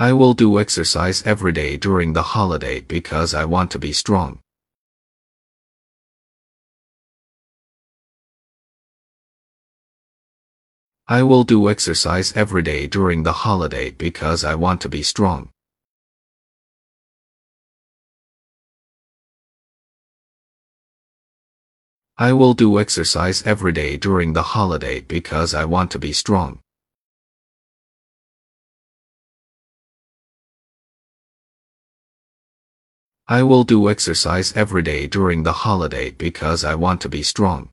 I will do exercise every day during the holiday because I want to be strong. I will do exercise every day during the holiday because I want to be strong. I will do exercise every day during the holiday because I want to be strong. I will do exercise every day during the holiday because I want to be strong.